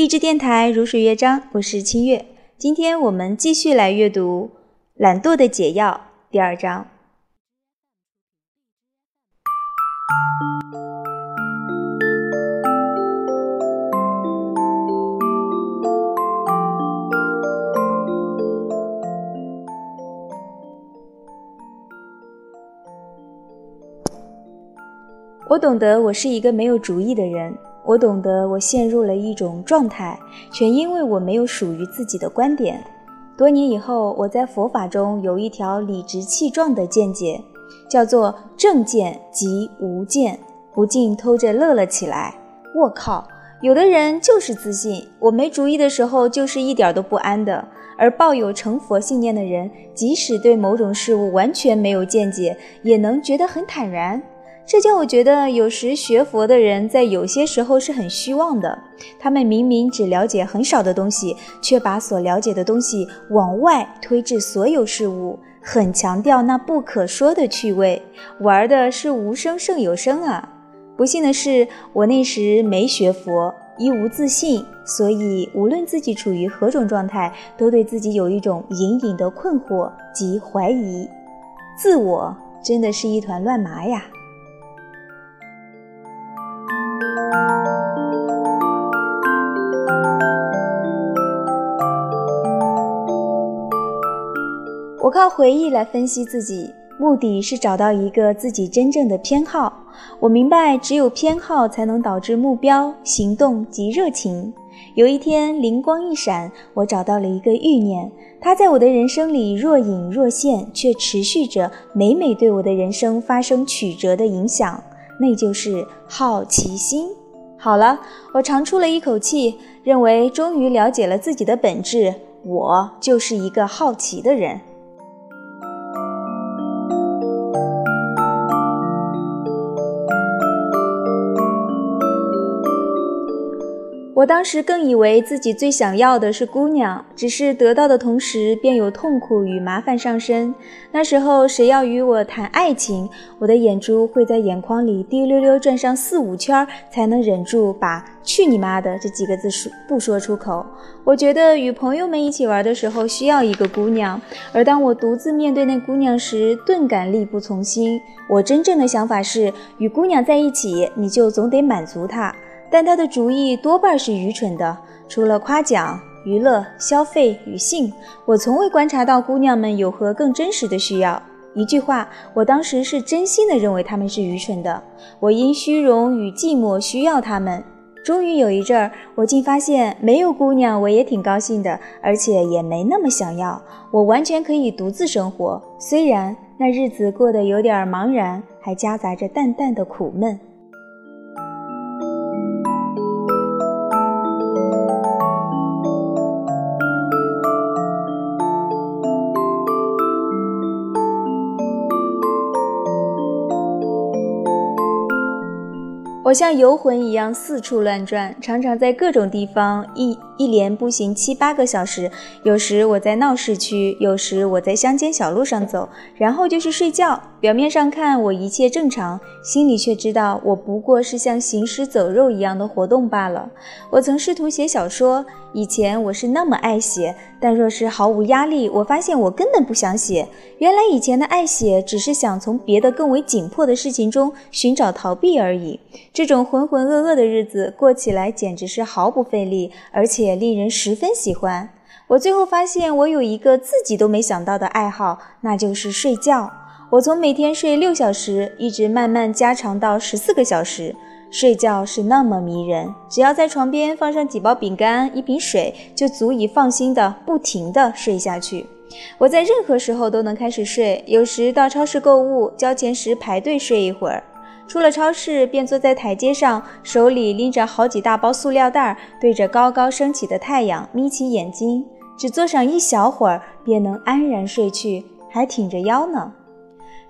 励志电台如水乐章，我是清月。今天我们继续来阅读《懒惰的解药》第二章。我懂得，我是一个没有主意的人。我懂得，我陷入了一种状态，全因为我没有属于自己的观点。多年以后，我在佛法中有一条理直气壮的见解，叫做正见即无见，不禁偷着乐了起来。我靠，有的人就是自信，我没主意的时候就是一点都不安的；而抱有成佛信念的人，即使对某种事物完全没有见解，也能觉得很坦然。这叫我觉得，有时学佛的人在有些时候是很虚妄的。他们明明只了解很少的东西，却把所了解的东西往外推至所有事物，很强调那不可说的趣味，玩的是无声胜有声啊！不幸的是，我那时没学佛，一无自信，所以无论自己处于何种状态，都对自己有一种隐隐的困惑及怀疑。自我真的是一团乱麻呀！我靠回忆来分析自己，目的是找到一个自己真正的偏好。我明白，只有偏好才能导致目标、行动及热情。有一天，灵光一闪，我找到了一个欲念，它在我的人生里若隐若现，却持续着，每每对我的人生发生曲折的影响。那就是好奇心。好了，我长出了一口气，认为终于了解了自己的本质，我就是一个好奇的人。我当时更以为自己最想要的是姑娘，只是得到的同时便有痛苦与麻烦上身。那时候谁要与我谈爱情，我的眼珠会在眼眶里滴溜溜转上四五圈，才能忍住把“去你妈的”这几个字说不说出口。我觉得与朋友们一起玩的时候需要一个姑娘，而当我独自面对那姑娘时，顿感力不从心。我真正的想法是，与姑娘在一起，你就总得满足她。但他的主意多半是愚蠢的。除了夸奖、娱乐、消费与性，我从未观察到姑娘们有何更真实的需要。一句话，我当时是真心的认为他们是愚蠢的。我因虚荣与寂寞需要他们。终于有一阵儿，我竟发现没有姑娘我也挺高兴的，而且也没那么想要。我完全可以独自生活，虽然那日子过得有点茫然，还夹杂着淡淡的苦闷。我像游魂一样四处乱转，常常在各种地方一一连步行七八个小时。有时我在闹市区，有时我在乡间小路上走，然后就是睡觉。表面上看我一切正常，心里却知道我不过是像行尸走肉一样的活动罢了。我曾试图写小说，以前我是那么爱写，但若是毫无压力，我发现我根本不想写。原来以前的爱写，只是想从别的更为紧迫的事情中寻找逃避而已。这种浑浑噩噩的日子过起来简直是毫不费力，而且也令人十分喜欢。我最后发现，我有一个自己都没想到的爱好，那就是睡觉。我从每天睡六小时，一直慢慢加长到十四个小时。睡觉是那么迷人，只要在床边放上几包饼干、一瓶水，就足以放心的不停的睡下去。我在任何时候都能开始睡，有时到超市购物，交钱时排队睡一会儿。出了超市，便坐在台阶上，手里拎着好几大包塑料袋，对着高高升起的太阳眯起眼睛，只坐上一小会儿，便能安然睡去，还挺着腰呢。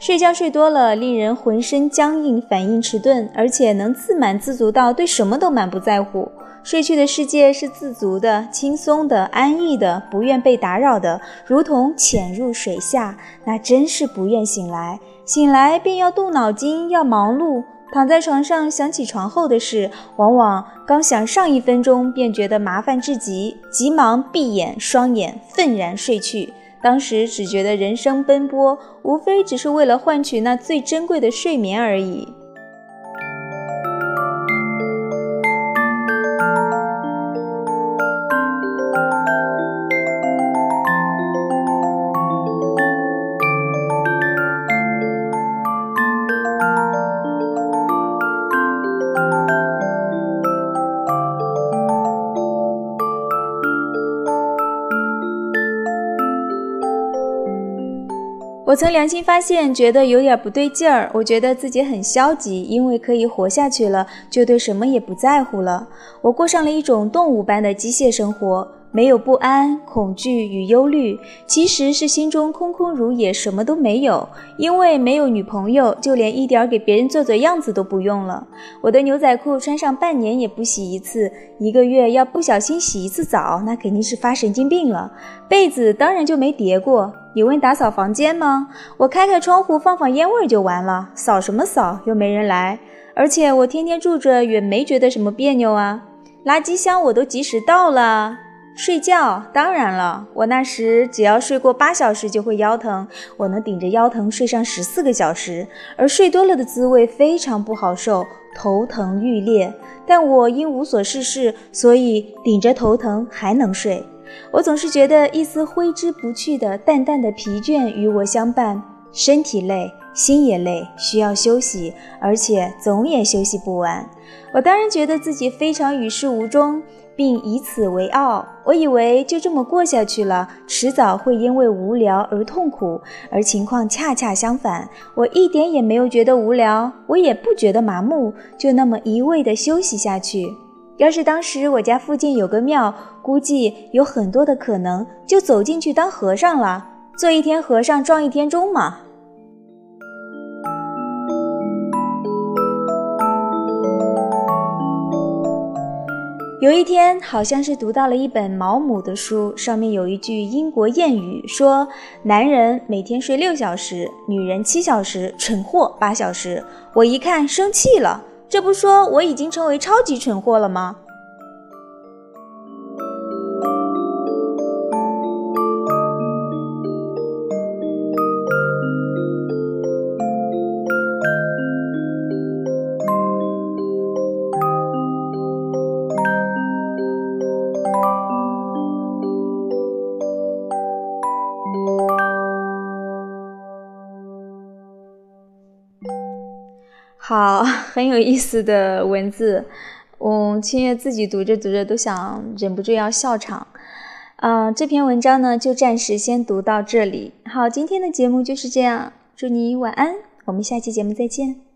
睡觉睡多了，令人浑身僵硬，反应迟钝，而且能自满自足到对什么都满不在乎。睡去的世界是自足的、轻松的、安逸的，不愿被打扰的，如同潜入水下，那真是不愿醒来。醒来便要动脑筋，要忙碌，躺在床上想起床后的事，往往刚想上一分钟便觉得麻烦至极，急忙闭眼双眼，愤然睡去。当时只觉得人生奔波，无非只是为了换取那最珍贵的睡眠而已。我曾良心发现，觉得有点不对劲儿。我觉得自己很消极，因为可以活下去了，就对什么也不在乎了。我过上了一种动物般的机械生活。没有不安、恐惧与忧虑，其实是心中空空如也，什么都没有。因为没有女朋友，就连一点给别人做做样子都不用了。我的牛仔裤穿上半年也不洗一次，一个月要不小心洗一次澡，那肯定是发神经病了。被子当然就没叠过。你问打扫房间吗？我开开窗户放放烟味就完了，扫什么扫？又没人来。而且我天天住着也没觉得什么别扭啊。垃圾箱我都及时倒了。睡觉，当然了，我那时只要睡过八小时就会腰疼，我能顶着腰疼睡上十四个小时，而睡多了的滋味非常不好受，头疼欲裂。但我因无所事事，所以顶着头疼还能睡。我总是觉得一丝挥之不去的淡淡的疲倦与我相伴，身体累，心也累，需要休息，而且总也休息不完。我当然觉得自己非常与世无争。并以此为傲。我以为就这么过下去了，迟早会因为无聊而痛苦，而情况恰恰相反。我一点也没有觉得无聊，我也不觉得麻木，就那么一味地休息下去。要是当时我家附近有个庙，估计有很多的可能，就走进去当和尚了，做一天和尚撞一天钟嘛。有一天，好像是读到了一本毛姆的书，上面有一句英国谚语，说男人每天睡六小时，女人七小时，蠢货八小时。我一看生气了，这不说我已经成为超级蠢货了吗？好，很有意思的文字，嗯，清月自己读着读着都想忍不住要笑场，啊，这篇文章呢就暂时先读到这里。好，今天的节目就是这样，祝你晚安，我们下期节目再见。